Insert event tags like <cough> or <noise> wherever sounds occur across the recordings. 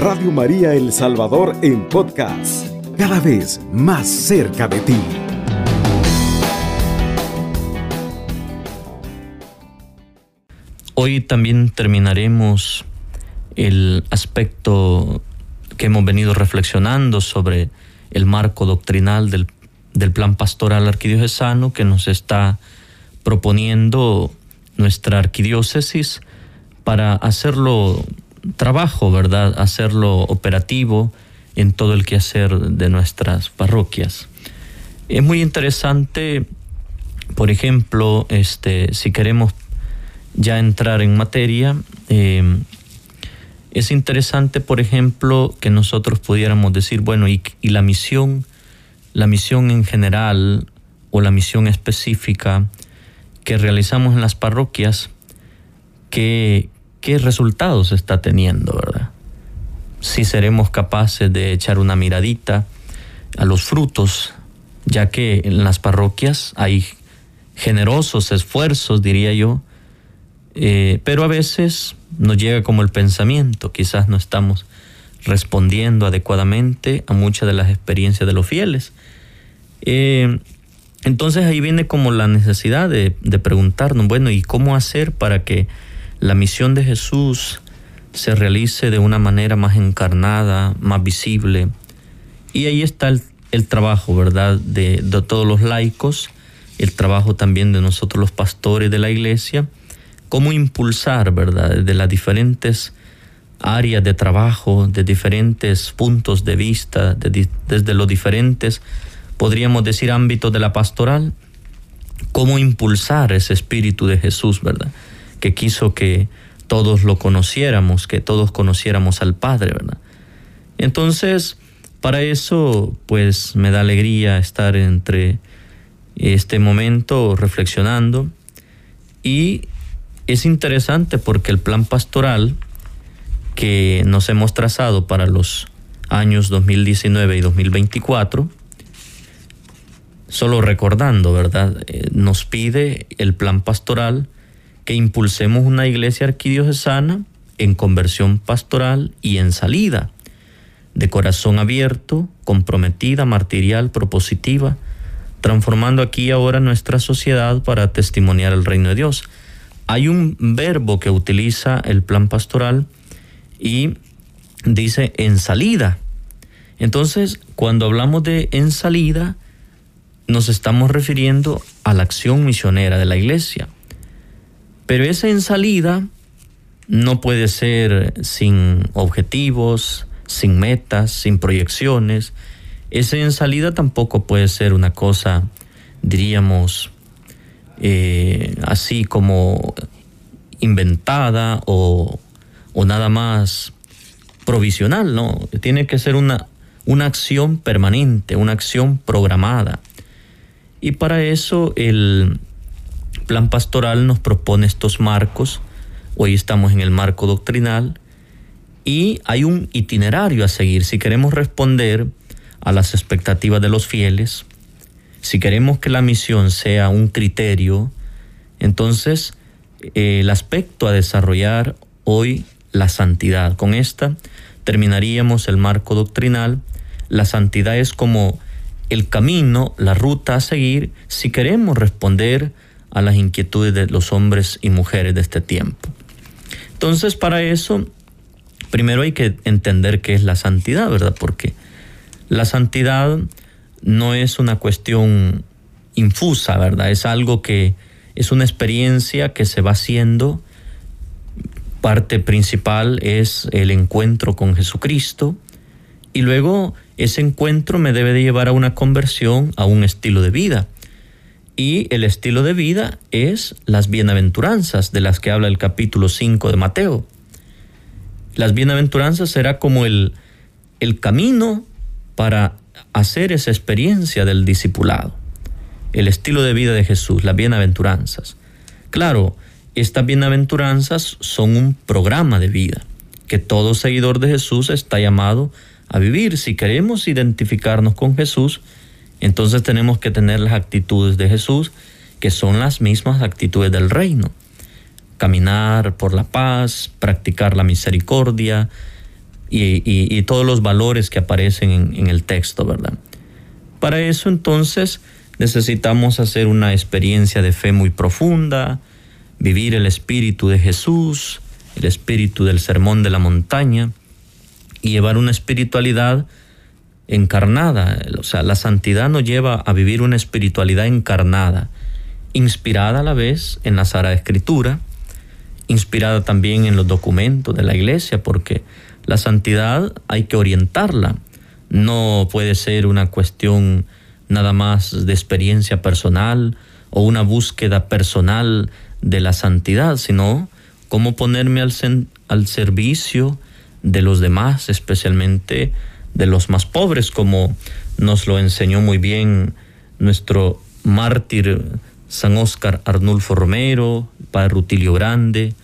Radio María El Salvador en podcast, cada vez más cerca de ti. Hoy también terminaremos el aspecto que hemos venido reflexionando sobre el marco doctrinal del, del plan pastoral arquidiocesano que nos está proponiendo nuestra arquidiócesis para hacerlo trabajo, ¿verdad? Hacerlo operativo en todo el quehacer de nuestras parroquias. Es muy interesante, por ejemplo, este, si queremos ya entrar en materia, eh, es interesante, por ejemplo, que nosotros pudiéramos decir, bueno, y, y, la misión, la misión en general o la misión específica que realizamos en las parroquias, que, qué resultados está teniendo, ¿verdad? Si seremos capaces de echar una miradita a los frutos, ya que en las parroquias hay generosos esfuerzos, diría yo, eh, pero a veces nos llega como el pensamiento, quizás no estamos respondiendo adecuadamente a muchas de las experiencias de los fieles. Eh, entonces ahí viene como la necesidad de, de preguntarnos, bueno, ¿y cómo hacer para que la misión de Jesús se realice de una manera más encarnada, más visible. Y ahí está el, trabajo, ¿verdad?, de, todos los laicos, el trabajo también de nosotros los pastores de la iglesia, cómo impulsar, ¿verdad?, de las diferentes áreas de trabajo, de diferentes puntos de vista, desde los diferentes, podríamos decir, ámbitos de la pastoral, cómo impulsar ese espíritu de Jesús, ¿verdad? Que quiso que todos lo conociéramos, que todos conociéramos al Padre, ¿verdad? Entonces, para eso, pues me da alegría estar entre este momento reflexionando y es interesante porque el plan pastoral que nos hemos trazado para los años 2019 y 2024, solo recordando, ¿verdad? Eh, nos pide el plan pastoral que impulsemos una iglesia arquidiocesana en conversión pastoral y en salida, de corazón abierto, comprometida, martirial, propositiva, transformando aquí ahora nuestra sociedad para testimoniar el reino de Dios. Hay un verbo que utiliza el plan pastoral y dice en salida. Entonces, cuando hablamos de en salida, nos estamos refiriendo a la acción misionera de la iglesia. Pero esa en salida no puede ser sin objetivos, sin metas, sin proyecciones. Esa en salida tampoco puede ser una cosa, diríamos, eh, así como inventada o, o, nada más provisional, ¿no? Tiene que ser una, una acción permanente, una acción programada. Y para eso el, plan pastoral nos propone estos marcos. Hoy estamos en el marco doctrinal y hay un itinerario a seguir. Si queremos responder a las expectativas de los fieles, si queremos que la misión sea un criterio, entonces eh, el aspecto a desarrollar hoy, la santidad. Con esta terminaríamos el marco doctrinal. La santidad es como el camino, la ruta a seguir si queremos responder a las inquietudes de los hombres y mujeres de este tiempo. Entonces, para eso, primero hay que entender qué es la santidad, ¿verdad? Porque la santidad no es una cuestión infusa, ¿verdad? Es algo que es una experiencia que se va haciendo. Parte principal es el encuentro con Jesucristo y luego ese encuentro me debe de llevar a una conversión, a un estilo de vida. Y el estilo de vida es las bienaventuranzas de las que habla el capítulo 5 de Mateo. Las bienaventuranzas será como el, el camino para hacer esa experiencia del discipulado. El estilo de vida de Jesús, las bienaventuranzas. Claro, estas bienaventuranzas son un programa de vida que todo seguidor de Jesús está llamado a vivir. Si queremos identificarnos con Jesús, entonces tenemos que tener las actitudes de Jesús, que son las mismas actitudes del reino. Caminar por la paz, practicar la misericordia, y, todos los valores que aparecen en, el texto, ¿verdad? Para eso entonces necesitamos hacer una experiencia de fe muy profunda, vivir el espíritu de Jesús, el espíritu del sermón de la montaña y llevar una espiritualidad encarnada. O sea, la santidad nos lleva a vivir una espiritualidad encarnada, inspirada a la vez en la Sagrada Escritura, inspirada también en los documentos de la iglesia, porque la santidad hay que orientarla. No puede ser una cuestión nada más de experiencia personal o una búsqueda personal de la santidad, sino cómo ponerme al, al servicio de los demás, especialmente de los más pobres, como nos lo enseñó muy bien nuestro mártir San Óscar Arnulfo Romero, Padre Rutilio Grande,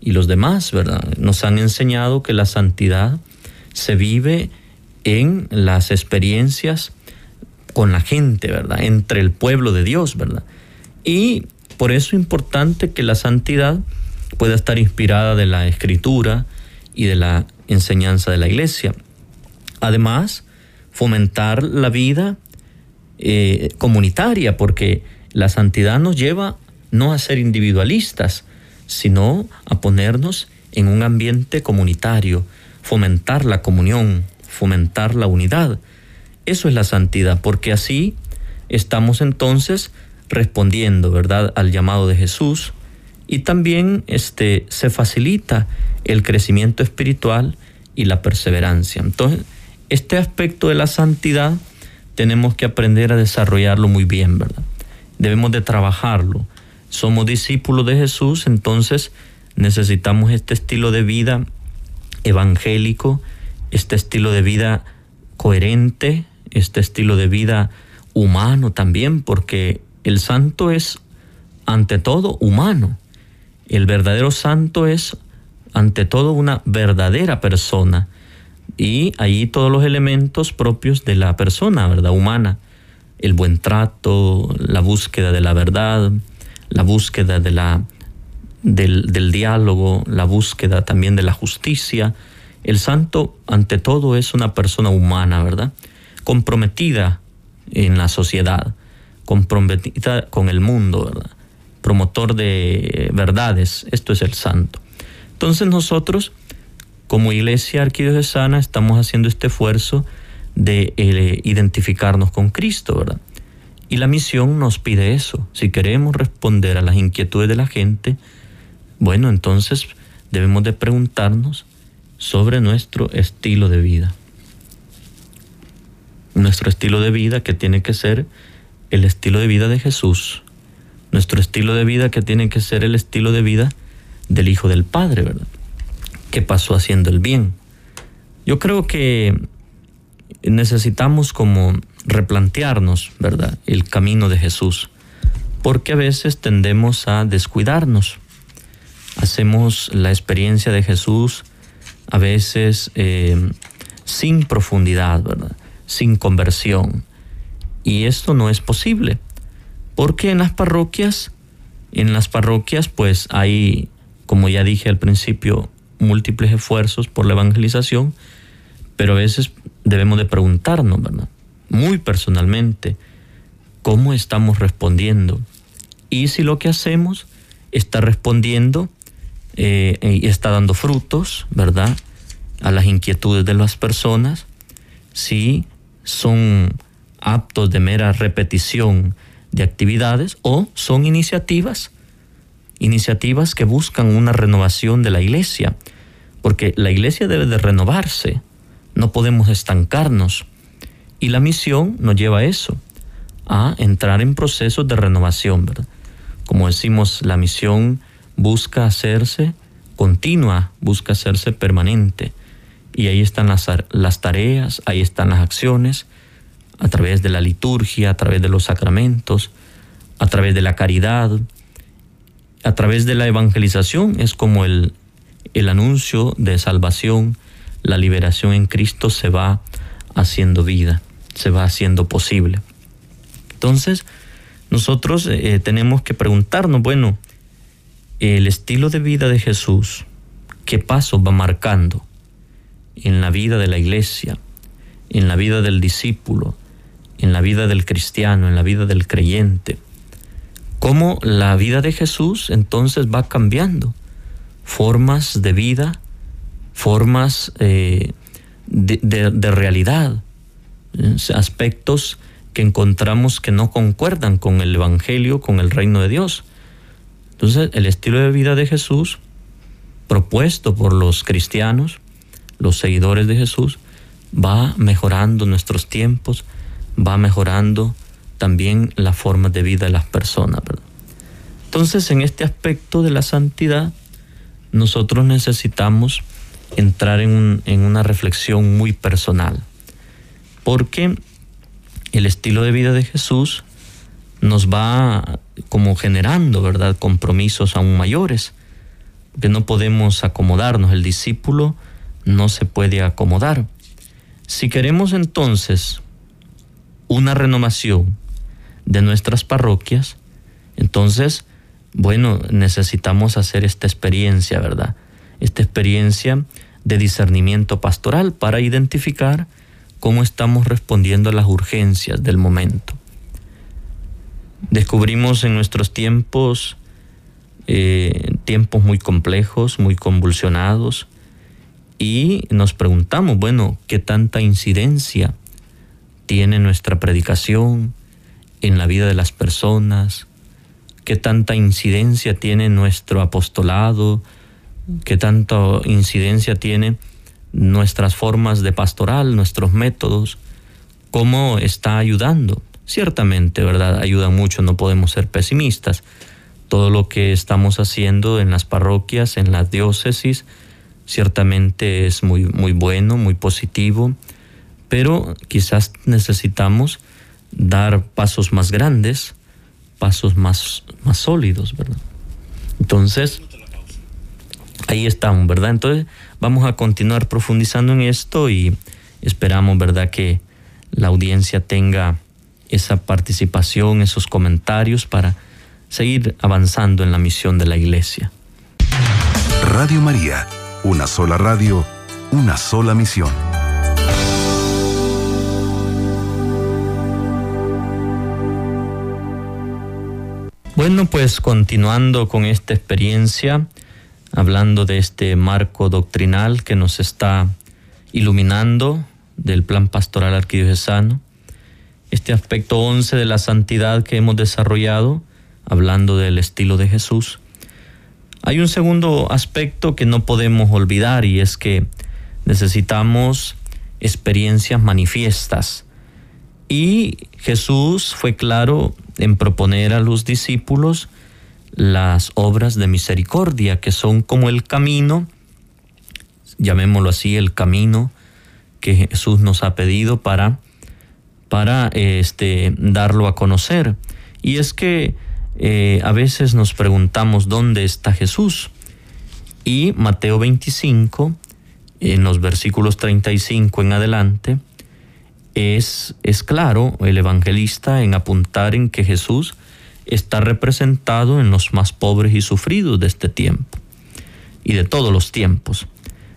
y los demás, ¿verdad? Nos han enseñado que la santidad se vive en las experiencias con la gente, ¿verdad? Entre el pueblo de Dios, ¿verdad? Y por eso es importante que la santidad pueda estar inspirada de la escritura y de la enseñanza de la iglesia. Además, fomentar la vida eh, comunitaria, porque la santidad nos lleva no a ser individualistas, sino a ponernos en un ambiente comunitario, fomentar la comunión, fomentar la unidad. Eso es la santidad, porque así estamos entonces respondiendo, ¿verdad?, al llamado de Jesús y también este se facilita el crecimiento espiritual y la perseverancia. Entonces, este aspecto de la santidad tenemos que aprender a desarrollarlo muy bien, ¿verdad? Debemos de trabajarlo somos discípulos de Jesús, entonces necesitamos este estilo de vida evangélico, este estilo de vida coherente, este estilo de vida humano también, porque el santo es ante todo humano. El verdadero santo es ante todo una verdadera persona. Y ahí todos los elementos propios de la persona, ¿verdad? Humana. El buen trato, la búsqueda de la verdad, la búsqueda de la, del, del diálogo, la búsqueda también de la justicia. El santo, ante todo, es una persona humana, ¿verdad? Comprometida en la sociedad, comprometida con el mundo, ¿verdad? Promotor de verdades, esto es el santo. Entonces nosotros, como iglesia arquidiocesana, estamos haciendo este esfuerzo de eh, identificarnos con Cristo, ¿verdad? Y la misión nos pide eso. Si queremos responder a las inquietudes de la gente, bueno, entonces debemos de preguntarnos sobre nuestro estilo de vida. Nuestro estilo de vida que tiene que ser el estilo de vida de Jesús. Nuestro estilo de vida que tiene que ser el estilo de vida del Hijo del Padre, ¿verdad? Pasó haciendo el bien. Yo creo que necesitamos como replantearnos, ¿verdad?, el camino de Jesús, porque a veces tendemos a descuidarnos. Hacemos la experiencia de Jesús a veces eh, sin profundidad, ¿verdad?, sin conversión. Y esto no es posible, porque en las parroquias, en las parroquias pues hay, como ya dije al principio, múltiples esfuerzos por la evangelización, pero a veces debemos de preguntarnos, ¿verdad? Muy personalmente, ¿cómo estamos respondiendo? Y si lo que hacemos está respondiendo eh, y está dando frutos, ¿verdad? A las inquietudes de las personas, si son aptos de mera repetición de actividades o son iniciativas, iniciativas que buscan una renovación de la iglesia, porque la iglesia debe de renovarse, no podemos estancarnos. Y la misión nos lleva a eso, a entrar en procesos de renovación, ¿verdad? Como decimos, la misión busca hacerse continua, busca hacerse permanente. Y ahí están las, las tareas, ahí están las acciones, a través de la liturgia, a través de los sacramentos, a través de la caridad, a través de la evangelización, es como el, el anuncio de salvación la liberación en Cristo se va haciendo vida, se va haciendo posible. Entonces, nosotros eh, tenemos que preguntarnos, bueno, el estilo de vida de Jesús, ¿qué paso va marcando? en la vida de la iglesia, en la vida del discípulo, en la vida del cristiano, en la vida del creyente. Cómo la vida de Jesús entonces va cambiando. Formas de vida, formas eh, de, realidad, ¿eh? aspectos que encontramos que no concuerdan con el Evangelio, con el reino de Dios. Entonces, el estilo de vida de Jesús, propuesto por los cristianos, los seguidores de Jesús, va mejorando nuestros tiempos, va mejorando también la forma de vida de las personas. Entonces, en este aspecto de la santidad, nosotros necesitamos entrar en, en una reflexión muy personal, porque el estilo de vida de Jesús nos va como generando, ¿verdad?, compromisos aún mayores, que no podemos acomodarnos, el discípulo no se puede acomodar. Si queremos entonces una renovación de nuestras parroquias, entonces, bueno, necesitamos hacer esta experiencia, ¿verdad? Esta experiencia de discernimiento pastoral para identificar cómo estamos respondiendo a las urgencias del momento. Descubrimos en nuestros tiempos eh, tiempos muy complejos, muy convulsionados, y nos preguntamos, bueno, ¿qué tanta incidencia tiene nuestra predicación en la vida de las personas? ¿Qué tanta incidencia tiene nuestro apostolado? ¿Qué tanta incidencia tiene nuestras formas de pastoral, nuestros métodos? ¿Cómo está ayudando? Ciertamente, ¿verdad? Ayuda mucho, no podemos ser pesimistas. Todo lo que estamos haciendo en las parroquias, en las diócesis, ciertamente es muy, muy bueno, muy positivo, pero quizás necesitamos dar pasos más grandes, pasos más, más sólidos, ¿verdad? Entonces, ahí estamos, ¿verdad? Entonces, vamos a continuar profundizando en esto y esperamos, ¿verdad?, que la audiencia tenga esa participación, esos comentarios para seguir avanzando en la misión de la iglesia. Radio María una sola radio, una sola misión. Bueno, pues continuando con esta experiencia, hablando de este marco doctrinal que nos está iluminando del plan pastoral arquidiocesano, este aspecto 11 de la santidad que hemos desarrollado, hablando del estilo de Jesús, hay un segundo aspecto que no podemos olvidar y es que necesitamos experiencias manifiestas. Y Jesús fue claro en proponer a los discípulos las obras de misericordia, que son como el camino, llamémoslo así, el camino que Jesús nos ha pedido para, para este, darlo a conocer. Y es que eh, a veces nos preguntamos dónde está Jesús. Y Mateo 25, en los versículos 35 en adelante, es, es claro el evangelista en apuntar en que Jesús está representado en los más pobres y sufridos de este tiempo y de todos los tiempos.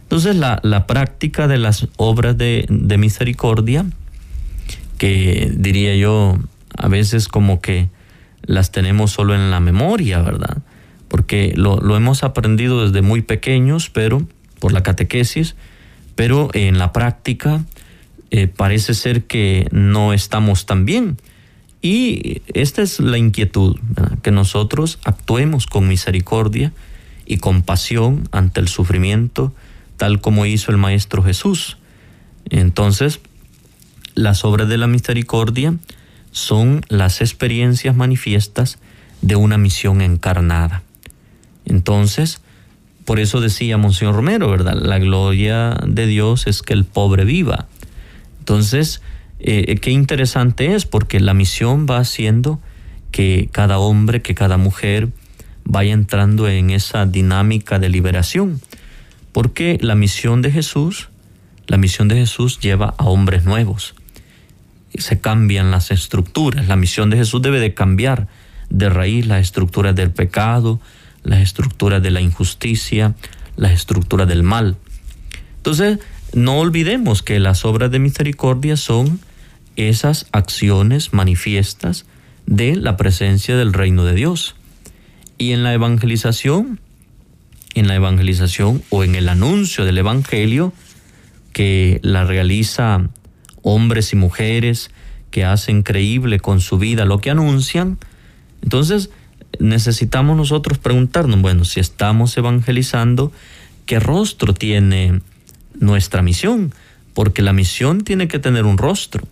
Entonces la, la práctica de las obras de, de misericordia, que diría yo a veces como que las tenemos solo en la memoria, ¿verdad? Porque lo, hemos aprendido desde muy pequeños, pero por la catequesis, pero en la práctica eh, parece ser que no estamos tan bien. Y esta es la inquietud, que nosotros actuemos con misericordia y compasión ante el sufrimiento, tal como hizo el Maestro Jesús. Entonces, las obras de la misericordia son las experiencias manifiestas de una misión encarnada. Entonces, por eso decía Monseñor Romero, ¿verdad? La gloria de Dios es que el pobre viva. Entonces, eh, qué interesante es, porque la misión va haciendo que cada hombre, que cada mujer vaya entrando en esa dinámica de liberación. Porque la misión de Jesús, la misión de Jesús lleva a hombres nuevos se cambian las estructuras. La misión de Jesús debe de cambiar de raíz las estructuras del pecado, las estructuras de la injusticia, las estructuras del mal. Entonces, no olvidemos que las obras de misericordia son esas acciones manifiestas de la presencia del reino de Dios. Y en la evangelización, en la evangelización o en el anuncio del evangelio que la realiza hombres y mujeres que hacen creíble con su vida lo que anuncian, entonces necesitamos nosotros preguntarnos, bueno, si estamos evangelizando, ¿qué rostro tiene nuestra misión? Porque la misión tiene que tener un rostro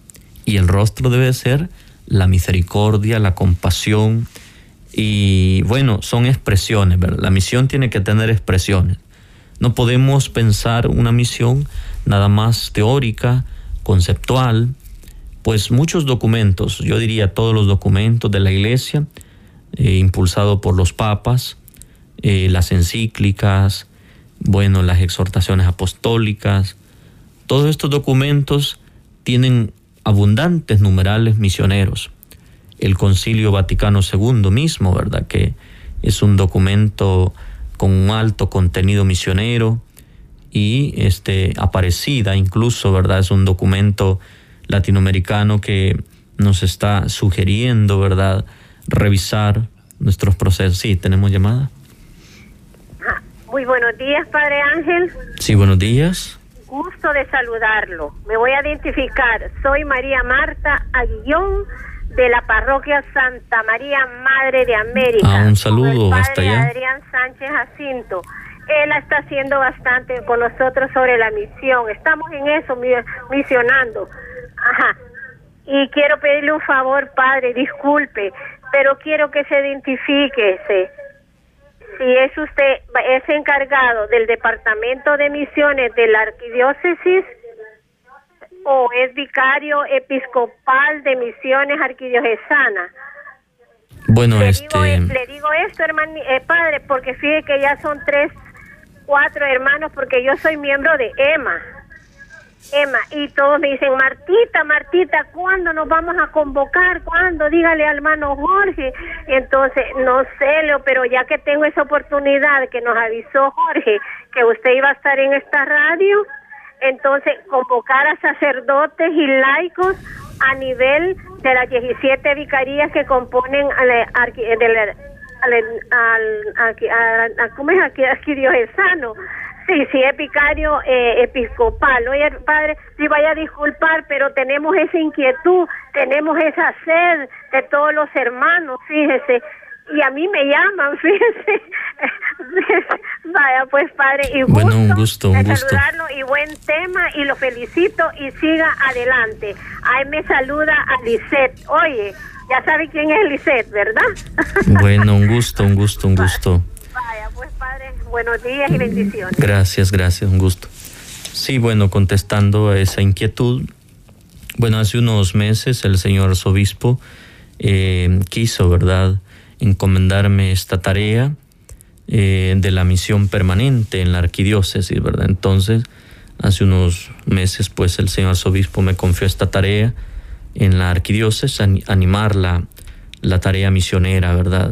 y el rostro debe ser la misericordia, la compasión y bueno, son expresiones. La misión tiene que tener expresiones. No podemos pensar una misión nada más teórica, conceptual, pues muchos documentos, yo diría todos los documentos de la iglesia, eh, impulsado por los papas, eh, las encíclicas, bueno, las exhortaciones apostólicas, todos estos documentos tienen abundantes numerales misioneros. El Concilio Vaticano II mismo, ¿verdad? Que es un documento con un alto contenido misionero y este aparecida incluso, ¿verdad? Es un documento latinoamericano que nos está sugiriendo, ¿verdad? Revisar nuestros procesos. Sí, tenemos llamada. Muy buenos días, Padre Ángel. Sí, buenos días. Gusto de saludarlo. Me voy a identificar. Soy María Marta Aguillón de la parroquia Santa María Madre de América. Ah, un saludo hasta allá. Adrián Sánchez Jacinto. Él está haciendo bastante con nosotros sobre la misión. Estamos en eso, misionando. Ajá. Y quiero pedirle un favor, Padre, disculpe, pero quiero que se identifique si es usted es encargado del departamento de misiones de la arquidiócesis o es vicario episcopal de misiones arquidiocesana. Bueno, le este... Digo, le digo esto, hermano, eh, padre, porque fíjese que ya son tres, cuatro hermanos, porque yo soy miembro de EMA. Emma, y todos me dicen, Martita, Martita, ¿cuándo nos vamos a convocar? ¿Cuándo? Dígale al hermano Jorge. Entonces, no sé, Leo, pero ya que tengo esa oportunidad que nos avisó Jorge que usted iba a estar en esta radio, entonces convocar a sacerdotes y laicos a nivel de las 17 vicarías que componen al, ¿cómo es aquí, aquí diocesano Sí, sí, es vicario eh, episcopal. Oye, padre, si vaya a disculpar, pero tenemos esa inquietud, tenemos esa sed de todos los hermanos, fíjese. Y a mí me llaman, <laughs> fíjese. <laughs> Vaya, pues, padre, y gusto, bueno, un gusto, un gusto. saludarlo y buen tema y lo felicito y siga adelante. Ahí me saluda a Lisette. Oye, ya sabe quién es Lisette, ¿verdad? <laughs> bueno, un gusto, un gusto, un gusto. Vaya, pues padre, buenos días y bendiciones. Gracias, gracias, un gusto. Sí, bueno, contestando a esa inquietud, bueno, hace unos meses el señor arzobispo eh, quiso, ¿verdad?, encomendarme esta tarea eh, de la misión permanente en la arquidiócesis, ¿verdad? Entonces, hace unos meses, pues el señor arzobispo me confió esta tarea en la arquidiócesis, animarla la tarea misionera, ¿verdad?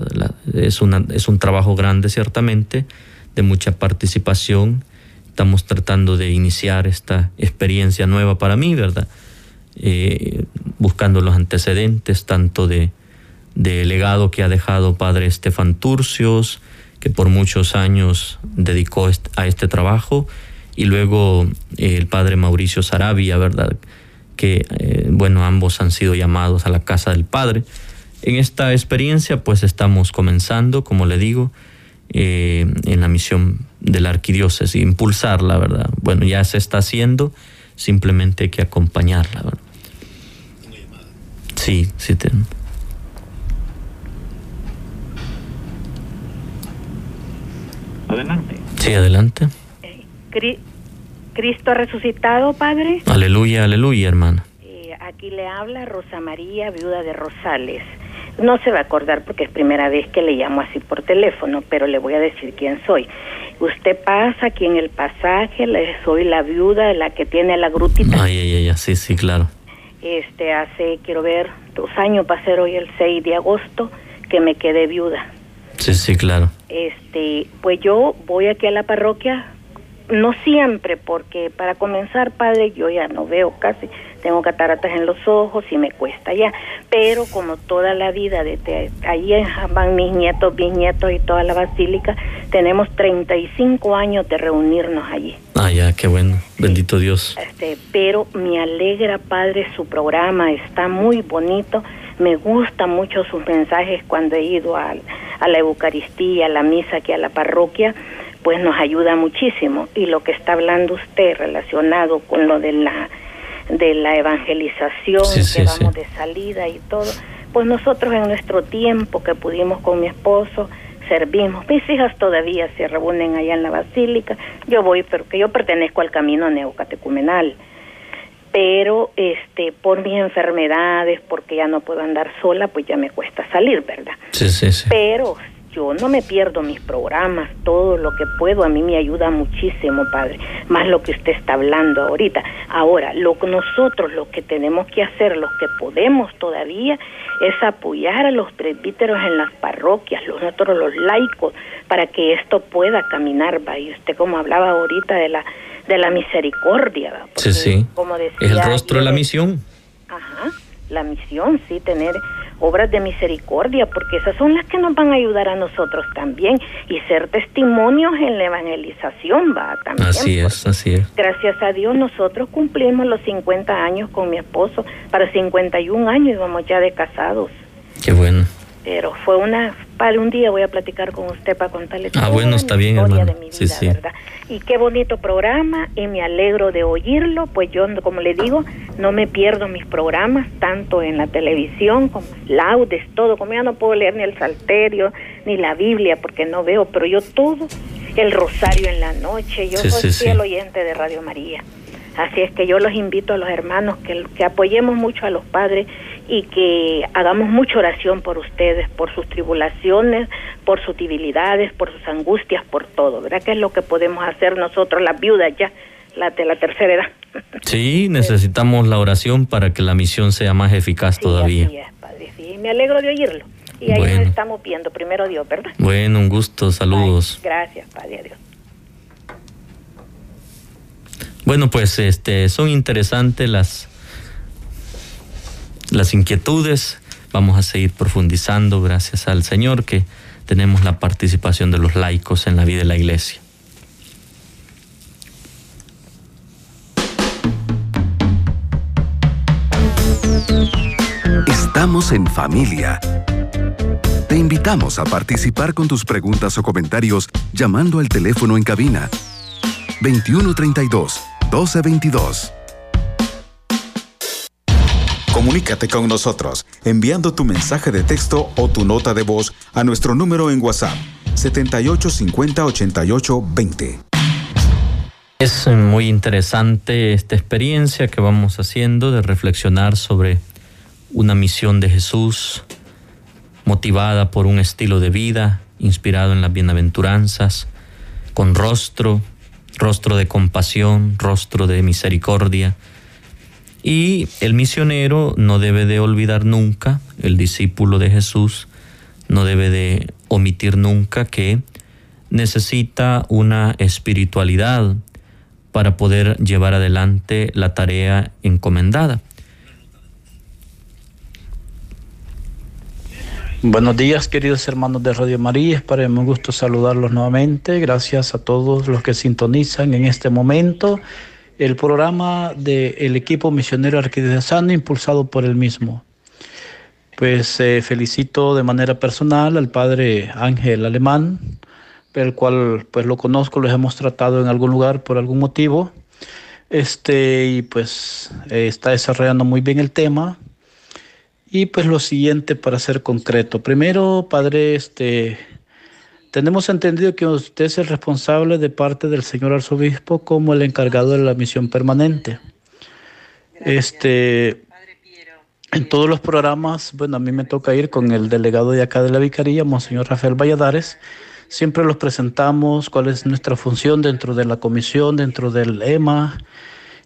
es, una, es un trabajo grande, ciertamente, de mucha participación. Estamos tratando de iniciar esta experiencia nueva para mí, ¿verdad? Eh, buscando los antecedentes, tanto de, de legado que ha dejado padre Estefan Turcios, que por muchos años dedicó a este trabajo, y luego eh, el padre Mauricio Sarabia, ¿verdad? Que, eh, bueno, ambos han sido llamados a la casa del padre. En esta experiencia pues estamos comenzando, como le digo, eh, en la misión de la arquidiócesis, impulsarla, ¿verdad? Bueno, ya se está haciendo, simplemente hay que acompañarla, ¿verdad? Sí, sí. Te... Adelante. Sí, adelante. Cristo resucitado, Padre. Aleluya, aleluya, hermana. Eh, aquí le habla Rosa María, viuda de Rosales. No se va a acordar porque es primera vez que le llamo así por teléfono, pero le voy a decir quién soy. Usted pasa aquí en el pasaje, soy la viuda, la que tiene la grutita. Ay, ay, ay, sí, sí, claro. Este, hace, quiero ver, dos años, va a ser hoy el 6 de agosto, que me quedé viuda. Sí, sí, claro. Este, pues yo voy aquí a la parroquia no siempre, porque para comenzar, padre, yo ya no veo casi, tengo cataratas en los ojos y me cuesta ya, pero como toda la vida, desde ahí van mis nietos, bisnietos y toda la basílica, tenemos 35 años de reunirnos allí. Ah, ya, qué bueno, bendito Dios. Este, pero me alegra, padre, su programa, está muy bonito, me gusta mucho sus mensajes cuando he ido a, a la Eucaristía, a la misa aquí a la parroquia, pues nos ayuda muchísimo. Y lo que está hablando usted relacionado con lo de la de la evangelización que vamos de salida y todo, pues nosotros en nuestro tiempo que pudimos con mi esposo servimos. Mis hijas todavía se reúnen allá en la basílica. Yo voy, pero que yo pertenezco al camino neocatecumenal. Pero este por mis enfermedades, porque ya no puedo andar sola, pues ya me cuesta salir, ¿verdad? Sí, sí, sí. Pero yo no me pierdo mis programas, todo lo que puedo a mí me ayuda muchísimo, padre, más lo que usted está hablando ahorita. Ahora, lo que nosotros lo que tenemos que hacer, los que podemos todavía, es apoyar a los presbíteros en las parroquias, los nosotros los laicos, para que esto pueda caminar, va. Y usted como hablaba ahorita de la de la misericordia, ¿va? sí, sí. Como decía, es el rostro de la misión. Ajá, la misión, sí, tener obras de misericordia, porque esas son las que nos van a ayudar a nosotros también y ser testimonios en la evangelización, va también. Así es, así es. Gracias a Dios nosotros cumplimos los 50 años con mi esposo, para 51 años íbamos ya de casados. Qué bueno pero fue una para un día voy a platicar con usted para contarle ah, bueno, está bien, historia de mi vida, ¿verdad? Y qué bonito programa y me alegro de oírlo, pues yo como le digo, no me pierdo mis programas tanto en la televisión como laudes, todo, como ya no puedo leer ni el salterio ni la Biblia porque no veo, pero yo todo el rosario en la noche, yo soy fiel oyente de Radio María. Así es que yo los invito a los hermanos que, que apoyemos mucho a los padres y que hagamos mucha oración por ustedes, por sus tribulaciones, por sus debilidades, por sus angustias, por todo, ¿verdad? Que es lo que podemos hacer nosotros, las viudas ya, la de la tercera edad. <laughs> Sí, necesitamos la oración para que la misión sea más eficaz todavía. Así es, Padre, sí, me alegro de oírlo. Y ahí nos estamos viendo, primero Dios, ¿verdad? Bueno, un gusto, saludos. gracias, Padre, Dios. Bueno, pues este son interesantes las las inquietudes. Vamos a seguir profundizando gracias al Señor que tenemos la participación de los laicos en la vida de la iglesia. Estamos en familia. Te invitamos a participar con tus preguntas o comentarios llamando al teléfono en cabina 2132 1222. Comunícate con nosotros enviando tu mensaje de texto o tu nota de voz a nuestro número en WhatsApp 78508820. Es muy interesante esta experiencia que vamos haciendo de reflexionar sobre una misión de Jesús motivada por un estilo de vida inspirado en las bienaventuranzas, con rostro, rostro de compasión, rostro de misericordia, y el misionero no debe de olvidar nunca, el discípulo de Jesús no debe de omitir nunca que necesita una espiritualidad para poder llevar adelante la tarea encomendada. Buenos días, queridos hermanos de Radio María. Es para mí un gusto saludarlos nuevamente. Gracias a todos los que sintonizan en este momento el programa del equipo misionero arquidiocesano impulsado por él mismo. Pues eh, felicito de manera personal al padre Ángel Alemán, el cual pues lo conozco, lo hemos tratado en algún lugar por algún motivo. Este, y pues eh, está desarrollando muy bien el tema. Y pues lo siguiente para ser concreto. Primero, padre, este, tenemos entendido que usted es el responsable de parte del señor arzobispo como el encargado de la misión permanente. Este, en todos los programas, bueno, a mí me toca ir con el delegado de acá de la Vicaría, Monseñor Rafael Valladares. Siempre los presentamos, cuál es nuestra función dentro de la comisión, dentro del EMA.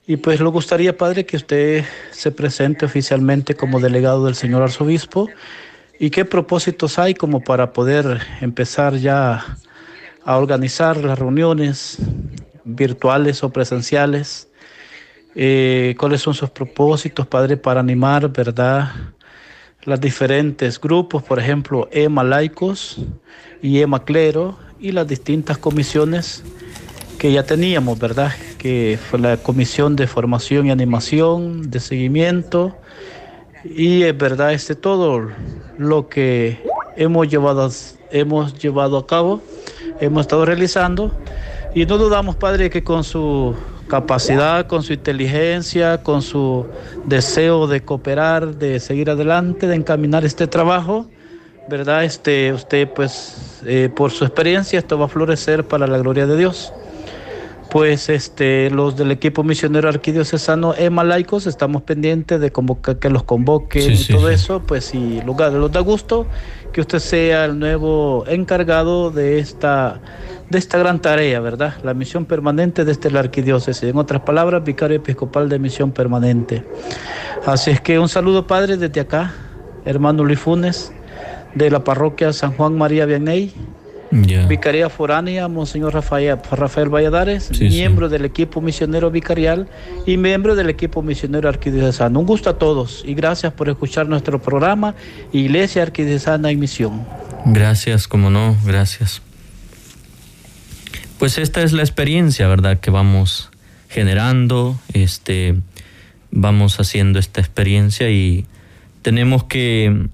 Y pues lo gustaría, padre, que usted se presente oficialmente como delegado del señor arzobispo ¿Y qué propósitos hay como para poder empezar ya a organizar las reuniones virtuales o presenciales. Eh, ¿Cuáles son sus propósitos, Padre, para animar, verdad? Los diferentes grupos, por ejemplo, EMA Laicos y EMA Clero, y las distintas comisiones que ya teníamos, ¿verdad? Que fue la comisión de formación y animación, de seguimiento, y es verdad, este todo lo que hemos llevado, hemos llevado a cabo, hemos estado realizando, y no dudamos, Padre, que con su capacidad, con su inteligencia, con su deseo de cooperar, de seguir adelante, de encaminar este trabajo, ¿verdad? Este, usted, pues, eh, por su experiencia, esto va a florecer para la gloria de Dios pues este, los del equipo misionero arquidiocesano EMA Laicos estamos pendientes de convocar, que los convoquen y todo eso, pues si lugar los da gusto que usted sea el nuevo encargado de esta de esta gran tarea, ¿verdad? La misión permanente de este la arquidiócesis, en otras palabras, vicario episcopal de misión permanente. Así es que un saludo, padre, desde acá, hermano Luis Funes, de la parroquia San Juan María Vianney Vicaría Foránea, Monseñor Rafael, Rafael Valladares, miembro del equipo misionero vicarial y miembro del equipo misionero arquidiocesano. Un gusto a todos y gracias por escuchar nuestro programa Iglesia Arquidiocesana en Misión. Gracias, como no, gracias. Pues esta es la experiencia, ¿verdad? Que vamos generando, este, vamos haciendo esta experiencia y tenemos que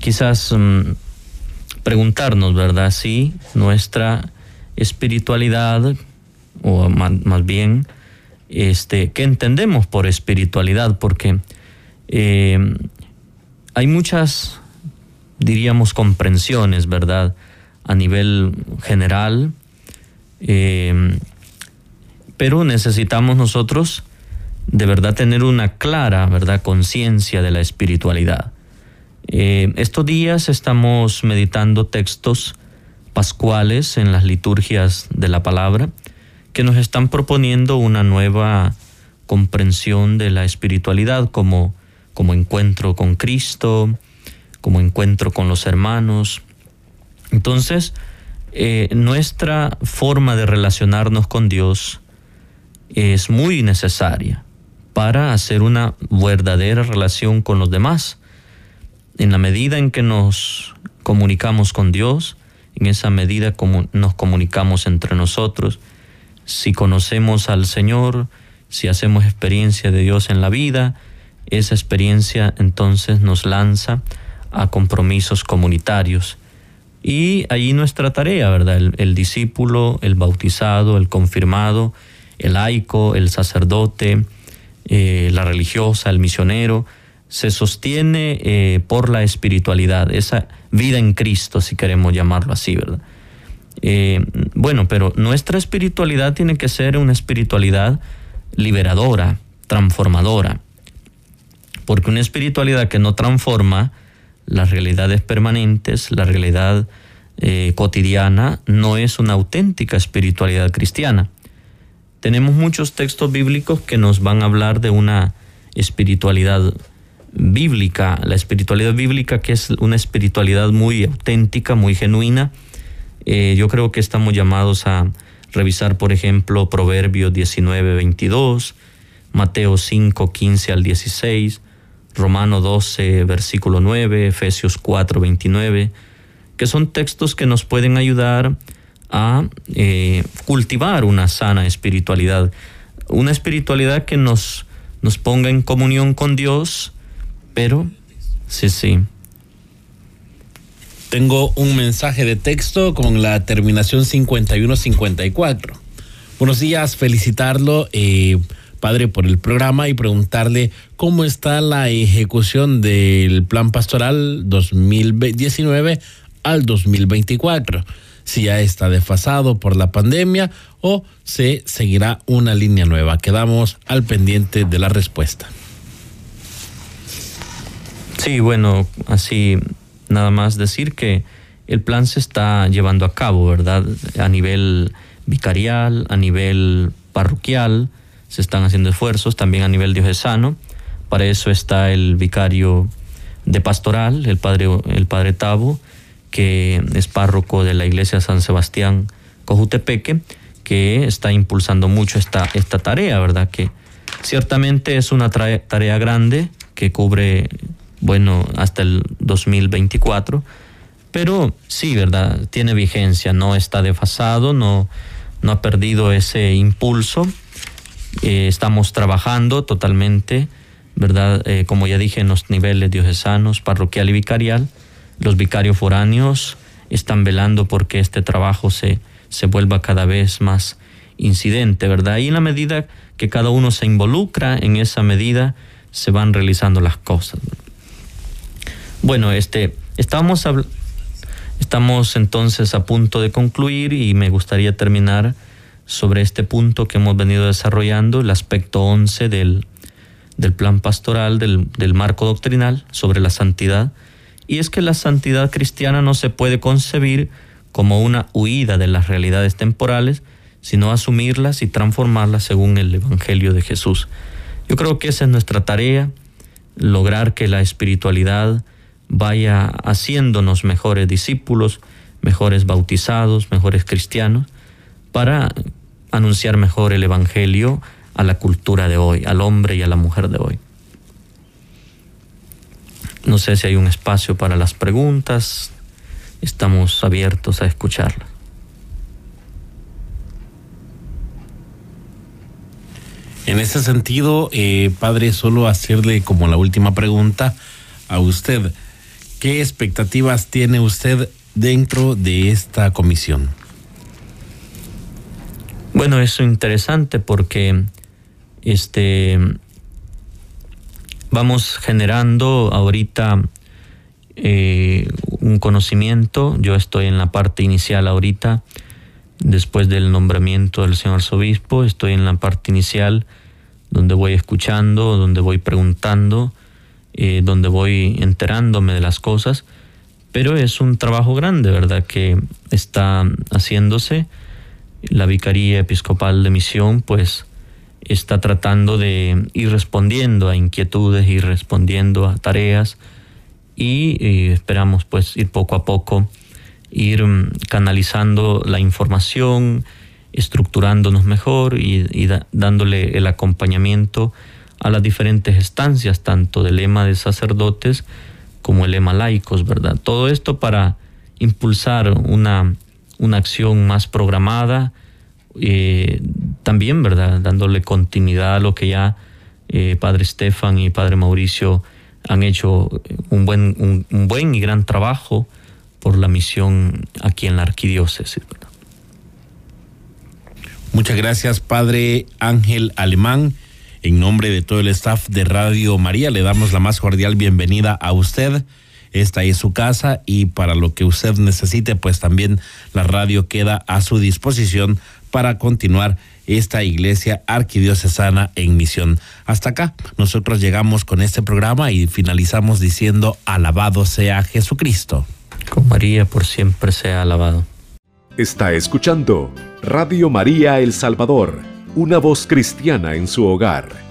quizás... Mm, preguntarnos, ¿verdad? Si nuestra espiritualidad, o más, bien, este, ¿qué entendemos por espiritualidad? Porque eh, hay muchas, diríamos, comprensiones, ¿verdad? A nivel general, eh, pero necesitamos nosotros de verdad tener una clara, ¿verdad?, conciencia de la espiritualidad. Eh, estos días estamos meditando textos pascuales en las liturgias de la palabra que nos están proponiendo una nueva comprensión de la espiritualidad como, como encuentro con Cristo, como encuentro con los hermanos. Entonces, eh, nuestra forma de relacionarnos con Dios es muy necesaria para hacer una verdadera relación con los demás en la medida en que nos comunicamos con Dios, en esa medida nos comunicamos entre nosotros, si conocemos al Señor, si hacemos experiencia de Dios en la vida, esa experiencia entonces nos lanza a compromisos comunitarios. Y ahí nuestra tarea, ¿verdad? El, discípulo, el bautizado, el confirmado, el laico, el sacerdote, eh, la religiosa, el misionero, se sostiene eh, por la espiritualidad, esa vida en Cristo, si queremos llamarlo así, ¿verdad? Eh, bueno, pero nuestra espiritualidad tiene que ser una espiritualidad liberadora, transformadora, porque una espiritualidad que no transforma las realidades permanentes, la realidad eh, cotidiana, no es una auténtica espiritualidad cristiana. Tenemos muchos textos bíblicos que nos van a hablar de una espiritualidad bíblica, la espiritualidad bíblica, que es una espiritualidad muy auténtica, muy genuina. Eh, yo creo que estamos llamados a revisar, por ejemplo, Proverbios 19, 22, Mateo 5, 15 al 16, Romano 12, versículo 9, Efesios 4, 29, que son textos que nos pueden ayudar a eh, cultivar una sana espiritualidad, una espiritualidad que nos, nos ponga en comunión con Dios, pero, sí, sí. Tengo un mensaje de texto con la terminación 5154. Buenos días, felicitarlo, eh, padre, por el programa y preguntarle cómo está la ejecución del plan pastoral 2019 al 2024. Si ya está desfasado por la pandemia o se seguirá una línea nueva. Quedamos al pendiente de la respuesta. Sí, bueno, así nada más decir que el plan se está llevando a cabo, ¿verdad? A nivel vicarial, a nivel parroquial, se están haciendo esfuerzos, también a nivel diocesano. Para eso está el vicario de pastoral, el padre, el padre Tabo, que es párroco de la iglesia San Sebastián Cojutepeque, que está impulsando mucho esta, esta tarea, ¿verdad? Que ciertamente es una tarea grande que cubre, bueno, hasta el 2024, pero sí, ¿verdad? Tiene vigencia, no está desfasado, no, no ha perdido ese impulso. Eh, estamos trabajando totalmente, ¿verdad? Eh, como ya dije, en los niveles diocesanos, parroquial y vicarial. Los vicarios foráneos están velando porque este trabajo se, se vuelva cada vez más incidente, ¿verdad? Y en la medida que cada uno se involucra, en esa medida se van realizando las cosas. Bueno, este, estamos, estamos entonces a punto de concluir y me gustaría terminar sobre este punto que hemos venido desarrollando, el aspecto 11 del, del plan pastoral, del, del marco doctrinal sobre la santidad. Y es que la santidad cristiana no se puede concebir como una huida de las realidades temporales, sino asumirlas y transformarlas según el Evangelio de Jesús. Yo creo que esa es nuestra tarea, lograr que la espiritualidad vaya haciéndonos mejores discípulos, mejores bautizados, mejores cristianos, para anunciar mejor el Evangelio a la cultura de hoy, al hombre y a la mujer de hoy. No sé si hay un espacio para las preguntas, estamos abiertos a escucharlas. En ese sentido, eh, padre, solo hacerle como la última pregunta a usted. ¿Qué expectativas tiene usted dentro de esta comisión? Bueno, es interesante porque este vamos generando ahorita eh, un conocimiento. Yo estoy en la parte inicial ahorita, después del nombramiento del señor arzobispo, estoy en la parte inicial donde voy escuchando, donde voy preguntando, eh, donde voy enterándome de las cosas, pero es un trabajo grande, ¿verdad?, que está haciéndose. La Vicaría Episcopal de Misión, pues, está tratando de ir respondiendo a inquietudes, ir respondiendo a tareas y, y esperamos, pues, ir poco a poco, ir mm, canalizando la información, estructurándonos mejor y, dándole el acompañamiento a las diferentes estancias, tanto del lema de sacerdotes como el lema laicos, ¿verdad? Todo esto para impulsar una, una acción más programada, eh, también, ¿verdad? Dándole continuidad a lo que ya eh, Padre Estefan y Padre Mauricio han hecho un buen, un buen y gran trabajo por la misión aquí en la arquidiócesis. Muchas gracias, Padre Ángel Alemán. En nombre de todo el staff de Radio María, le damos la más cordial bienvenida a usted. Esta es su casa y para lo que usted necesite, pues también la radio queda a su disposición para continuar esta iglesia arquidiocesana en misión. Hasta acá, nosotros llegamos con este programa y finalizamos diciendo, alabado sea Jesucristo. Con María por siempre sea alabado. Está escuchando Radio María El Salvador, una voz cristiana en su hogar.